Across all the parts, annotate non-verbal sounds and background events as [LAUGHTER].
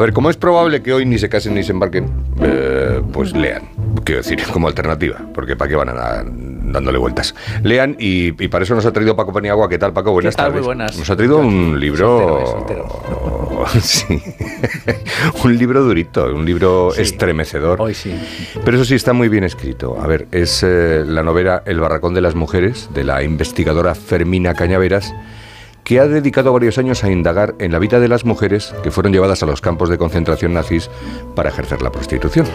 A ver, como es probable que hoy ni se casen ni se embarquen, eh, pues lean. Quiero decir, [LAUGHS] como alternativa, porque ¿para qué van a dándole vueltas? Lean y, para eso nos ha traído Paco Paniagua. ¿Qué tal, Paco? Buenas tardes. Muy buenas. Nos ha traído un libro... [LAUGHS] sí. [LAUGHS] un libro durito, un libro estremecedor. Hoy sí. Pero eso sí está muy bien escrito. A ver, es eh, la novela El barracón de las mujeres, de la investigadora Fermina Cañaveras que ha dedicado varios años a indagar en la vida de las mujeres que fueron llevadas a los campos de concentración nazis para ejercer la prostitución.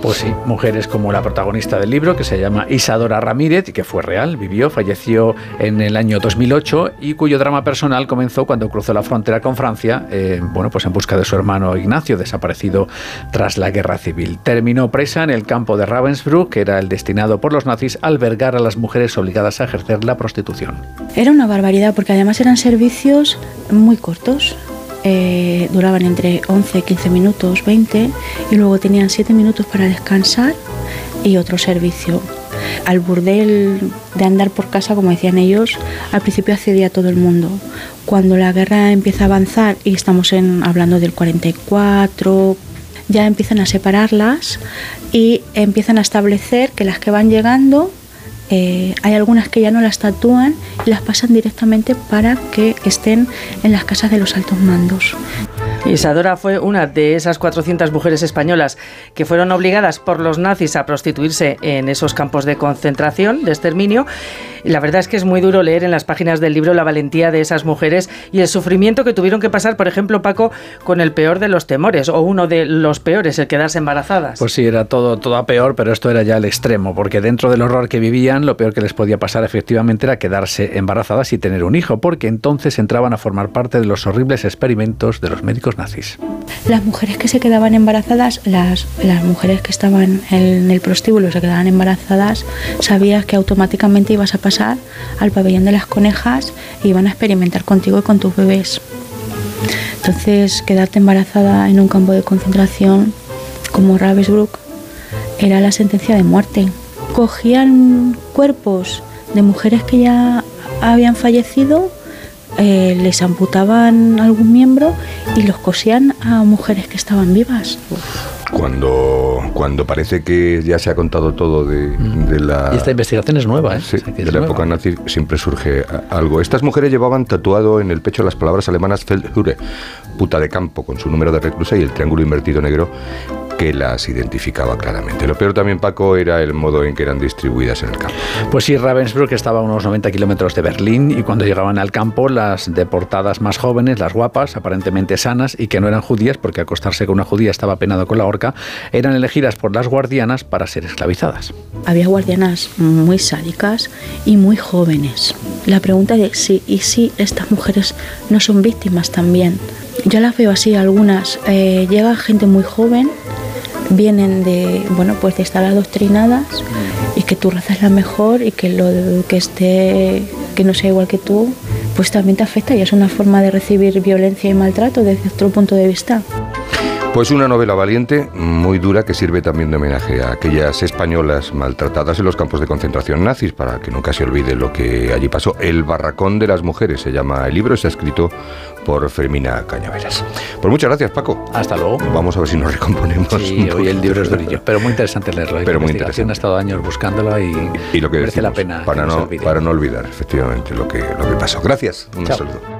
Pues sí, mujeres como la protagonista del libro, que se llama Isadora Ramírez, y que fue real, vivió, falleció en el año 2008 y cuyo drama personal comenzó cuando cruzó la frontera con Francia, eh, bueno, pues en busca de su hermano Ignacio, desaparecido tras la guerra civil. Terminó presa en el campo de Ravensbrück, que era el destinado por los nazis a albergar a las mujeres obligadas a ejercer la prostitución. Era una barbaridad, porque además eran servicios muy cortos. Eh, duraban entre 11, 15 minutos, 20 y luego tenían 7 minutos para descansar y otro servicio. Al burdel de andar por casa, como decían ellos, al principio accedía todo el mundo. Cuando la guerra empieza a avanzar, y estamos en, hablando del 44, ya empiezan a separarlas y empiezan a establecer que las que van llegando eh, hay algunas que ya no las tatúan y las pasan directamente para que estén en las casas de los altos mandos. Isadora fue una de esas 400 mujeres españolas que fueron obligadas por los nazis a prostituirse en esos campos de concentración, de exterminio. La verdad es que es muy duro leer en las páginas del libro la valentía de esas mujeres y el sufrimiento que tuvieron que pasar, por ejemplo, Paco, con el peor de los temores, o uno de los peores, el quedarse embarazadas. Pues sí, era todo, todo a peor, pero esto era ya el extremo, porque dentro del horror que vivían, lo peor que les podía pasar efectivamente era quedarse embarazadas y tener un hijo, porque entonces entraban a formar parte de los horribles experimentos de los médicos nazis. Las mujeres que se quedaban embarazadas, las, las mujeres que estaban en el prostíbulo se quedaban embarazadas, sabías que automáticamente ibas a pasar al pabellón de las conejas y iban a experimentar contigo y con tus bebés. Entonces, quedarte embarazada en un campo de concentración como Ravensbrück era la sentencia de muerte. Cogían cuerpos de mujeres que ya habían fallecido eh, les amputaban algún miembro y los cosían a mujeres que estaban vivas. Cuando, cuando parece que ya se ha contado todo de, mm. la... Y esta investigación es nueva, ¿eh? Sí, de la época nazi siempre surge algo. Estas mujeres llevaban tatuado en el pecho las palabras alemanas Feldhure, puta de campo, con su número de reclusa y el triángulo invertido negro que las identificaba claramente. Lo peor también, Paco, era el modo en que eran distribuidas en el campo. Pues sí, Ravensbrück estaba a unos 90 kilómetros de Berlín y cuando llegaban al campo, las deportadas más jóvenes, las guapas, aparentemente sanas y que no eran judías, porque acostarse con una judía estaba penado con la horca, eran elegidas por las guardianas para ser esclavizadas. Había guardianas muy sádicas y muy jóvenes. La pregunta de si y si estas mujeres no son víctimas también. Yo las veo así, algunas. Eh, llega gente muy joven vienen de, bueno, pues de estar adoctrinadas y que tu raza es la mejor y que lo que esté, que no sea igual que tú, pues también te afecta y es una forma de recibir violencia y maltrato desde otro punto de vista. Pues una novela valiente, muy dura, que sirve también de homenaje a aquellas españolas maltratadas en los campos de concentración nazis, para que nunca se olvide lo que allí pasó. El barracón de las mujeres se llama el libro, está escrito por Fermina Cañaveras. Pues muchas gracias, Paco. Hasta luego. Vamos a ver si nos recomponemos. Sí, hoy el libro es durillo, pero muy interesante leerlo. Pero muy interesante. Ha estado años buscándolo y, y lo que merece la pena. Para no, para no olvidar, efectivamente, lo que, lo que pasó. Gracias. Un saludo.